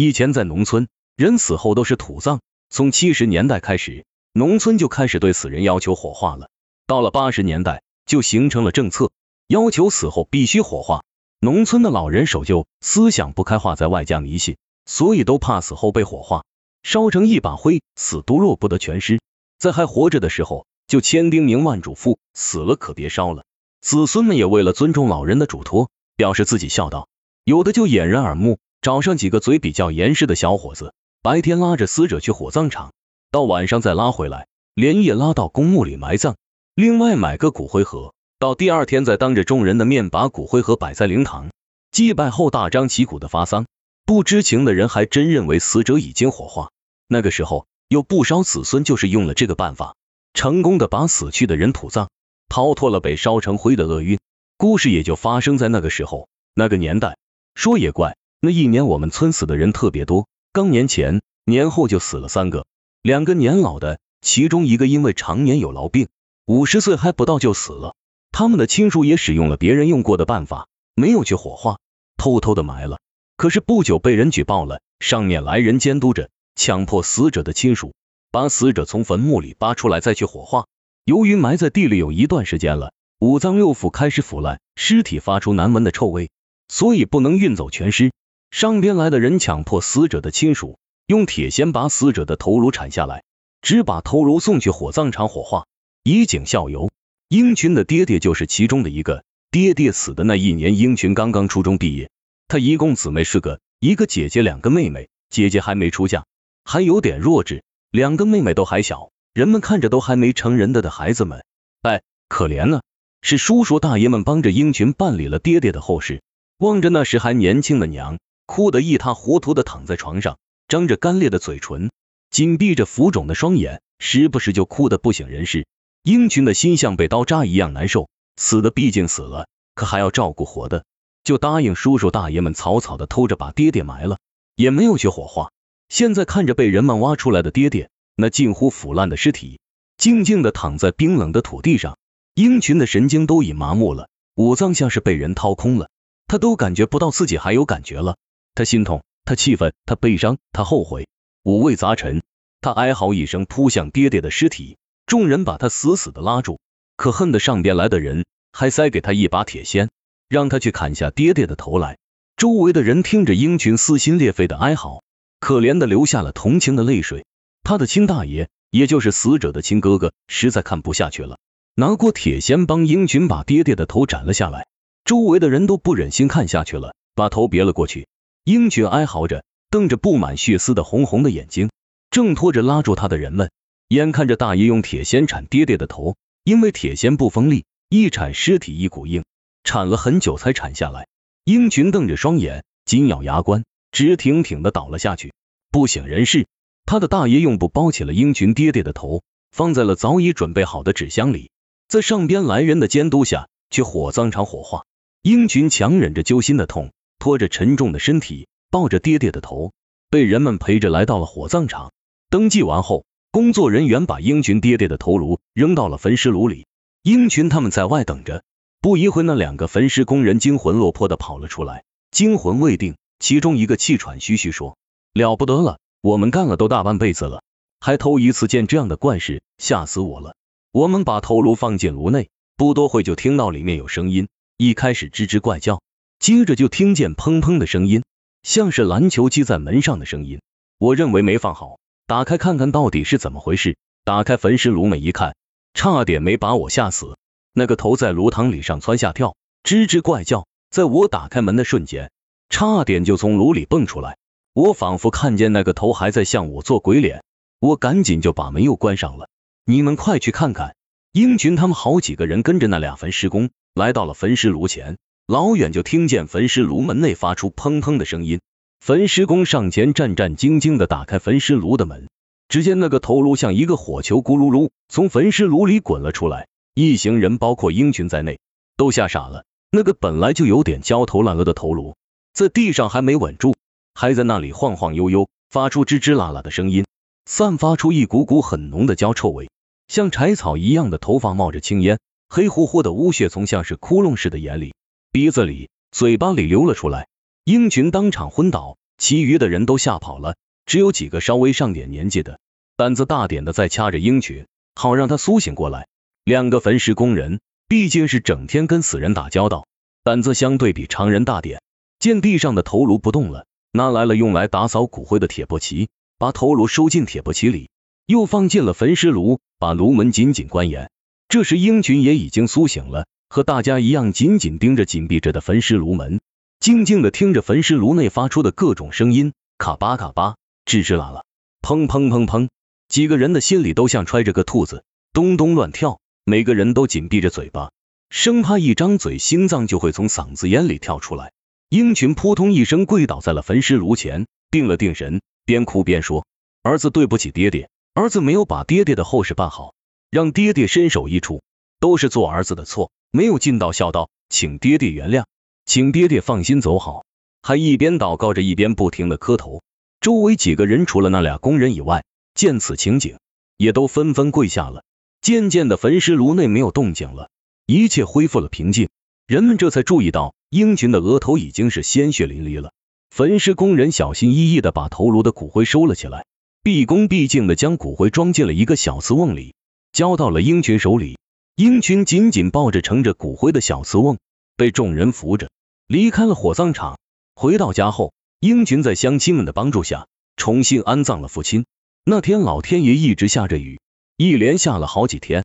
以前在农村，人死后都是土葬，从七十年代开始，农村就开始对死人要求火化了。到了八十年代，就形成了政策，要求死后必须火化。农村的老人守旧，思想不开化，在外加迷信，所以都怕死后被火化，烧成一把灰，死都落不得全尸。在还活着的时候，就千叮咛万嘱咐，死了可别烧了。子孙们也为了尊重老人的嘱托，表示自己孝道，有的就掩人耳目，找上几个嘴比较严实的小伙子，白天拉着死者去火葬场，到晚上再拉回来，连夜拉到公墓里埋葬。另外买个骨灰盒。到第二天，再当着众人的面把骨灰盒摆在灵堂，祭拜后大张旗鼓的发丧。不知情的人还真认为死者已经火化。那个时候，有不少子孙就是用了这个办法，成功的把死去的人土葬，逃脱了被烧成灰的厄运。故事也就发生在那个时候，那个年代。说也怪，那一年我们村死的人特别多，刚年前年后就死了三个，两个年老的，其中一个因为常年有痨病，五十岁还不到就死了。他们的亲属也使用了别人用过的办法，没有去火化，偷偷的埋了。可是不久被人举报了，上面来人监督着，强迫死者的亲属把死者从坟墓里扒出来再去火化。由于埋在地里有一段时间了，五脏六腑开始腐烂，尸体发出难闻的臭味，所以不能运走全尸。上边来的人强迫死者的亲属用铁锨把死者的头颅铲下来，只把头颅送去火葬场火化，以儆效尤。英群的爹爹就是其中的一个。爹爹死的那一年，英群刚刚初中毕业。他一共姊妹四个，一个姐姐，两个妹妹。姐姐还没出嫁，还有点弱智。两个妹妹都还小，人们看着都还没成人的的孩子们，哎，可怜呢。是叔叔大爷们帮着英群办理了爹爹的后事。望着那时还年轻的娘，哭得一塌糊涂的躺在床上，张着干裂的嘴唇，紧闭着浮肿的双眼，时不时就哭得不省人事。英群的心像被刀扎一样难受，死的毕竟死了，可还要照顾活的，就答应叔叔大爷们草草的偷着把爹爹埋了，也没有去火化。现在看着被人们挖出来的爹爹，那近乎腐烂的尸体，静静的躺在冰冷的土地上，英群的神经都已麻木了，五脏像是被人掏空了，他都感觉不到自己还有感觉了。他心痛，他气愤，他悲伤，他后悔，五味杂陈。他哀嚎一声，扑向爹爹的尸体。众人把他死死的拉住，可恨的上边来的人还塞给他一把铁锨，让他去砍下爹爹的头来。周围的人听着英群撕心裂肺的哀嚎，可怜的流下了同情的泪水。他的亲大爷，也就是死者的亲哥哥，实在看不下去了，拿过铁锨帮英群把爹爹的头斩了下来。周围的人都不忍心看下去了，把头别了过去。鹰群哀嚎着，瞪着布满血丝的红红的眼睛，挣脱着拉住他的人们。眼看着大爷用铁锨铲爹爹的头，因为铁锨不锋利，一铲尸体一股硬，铲了很久才铲下来。鹰群瞪着双眼，紧咬牙关，直挺挺的倒了下去，不省人事。他的大爷用布包起了鹰群爹爹的头，放在了早已准备好的纸箱里，在上边来人的监督下去火葬场火化。鹰群强忍着揪心的痛，拖着沉重的身体，抱着爹爹的头，被人们陪着来到了火葬场。登记完后。工作人员把英群爹爹的头颅扔到了焚尸炉里，英群他们在外等着。不一会，那两个焚尸工人惊魂落魄的跑了出来，惊魂未定，其中一个气喘吁吁说：“了不得了，我们干了都大半辈子了，还头一次见这样的怪事，吓死我了。”我们把头颅放进炉内，不多会就听到里面有声音，一开始吱吱怪叫，接着就听见砰砰的声音，像是篮球击在门上的声音。我认为没放好。打开看看到底是怎么回事。打开焚尸炉门一看，差点没把我吓死。那个头在炉膛里上蹿下跳，吱吱怪叫。在我打开门的瞬间，差点就从炉里蹦出来。我仿佛看见那个头还在向我做鬼脸，我赶紧就把门又关上了。你们快去看看！英群他们好几个人跟着那俩焚尸工来到了焚尸炉前，老远就听见焚尸炉门内发出砰砰的声音。焚尸工上前，战战兢兢的打开焚尸炉的门，只见那个头颅像一个火球，咕噜噜从焚尸炉里滚了出来。一行人，包括鹰群在内，都吓傻了。那个本来就有点焦头烂额的头颅，在地上还没稳住，还在那里晃晃悠悠，发出吱吱啦啦的声音，散发出一股股很浓的焦臭味，像柴草一样的头发冒着青烟，黑乎乎的污血从像是窟窿似的眼里、鼻子里、嘴巴里流了出来。鹰群当场昏倒，其余的人都吓跑了，只有几个稍微上点年纪的，胆子大点的在掐着鹰群，好让他苏醒过来。两个焚尸工人毕竟是整天跟死人打交道，胆子相对比常人大点。见地上的头颅不动了，拿来了用来打扫骨灰的铁簸箕，把头颅收进铁簸箕里，又放进了焚尸炉，把炉门紧紧关严。这时鹰群也已经苏醒了，和大家一样紧紧盯着紧闭着的焚尸炉门，静静的听着焚尸炉内发出的各种声音，卡巴卡巴，吱吱啦啦，砰砰砰砰。几个人的心里都像揣着个兔子，咚咚乱跳，每个人都紧闭着嘴巴，生怕一张嘴心脏就会从嗓子眼里跳出来。鹰群扑通一声跪倒在了焚尸炉前，定了定神，边哭边说：“儿子对不起爹爹，儿子没有把爹爹的后事办好，让爹爹身首异处，都是做儿子的错，没有尽到孝道，请爹爹原谅，请爹爹放心走好。”还一边祷告着，一边不停的磕头。周围几个人除了那俩工人以外，见此情景，也都纷纷跪下了。渐渐的，焚尸炉内没有动静了，一切恢复了平静。人们这才注意到。英群的额头已经是鲜血淋漓了，焚尸工人小心翼翼的把头颅的骨灰收了起来，毕恭毕敬的将骨灰装进了一个小瓷瓮里，交到了英群手里。英群紧紧抱着盛着骨灰的小瓷瓮，被众人扶着离开了火葬场。回到家后，英群在乡亲们的帮助下重新安葬了父亲。那天老天爷一直下着雨，一连下了好几天。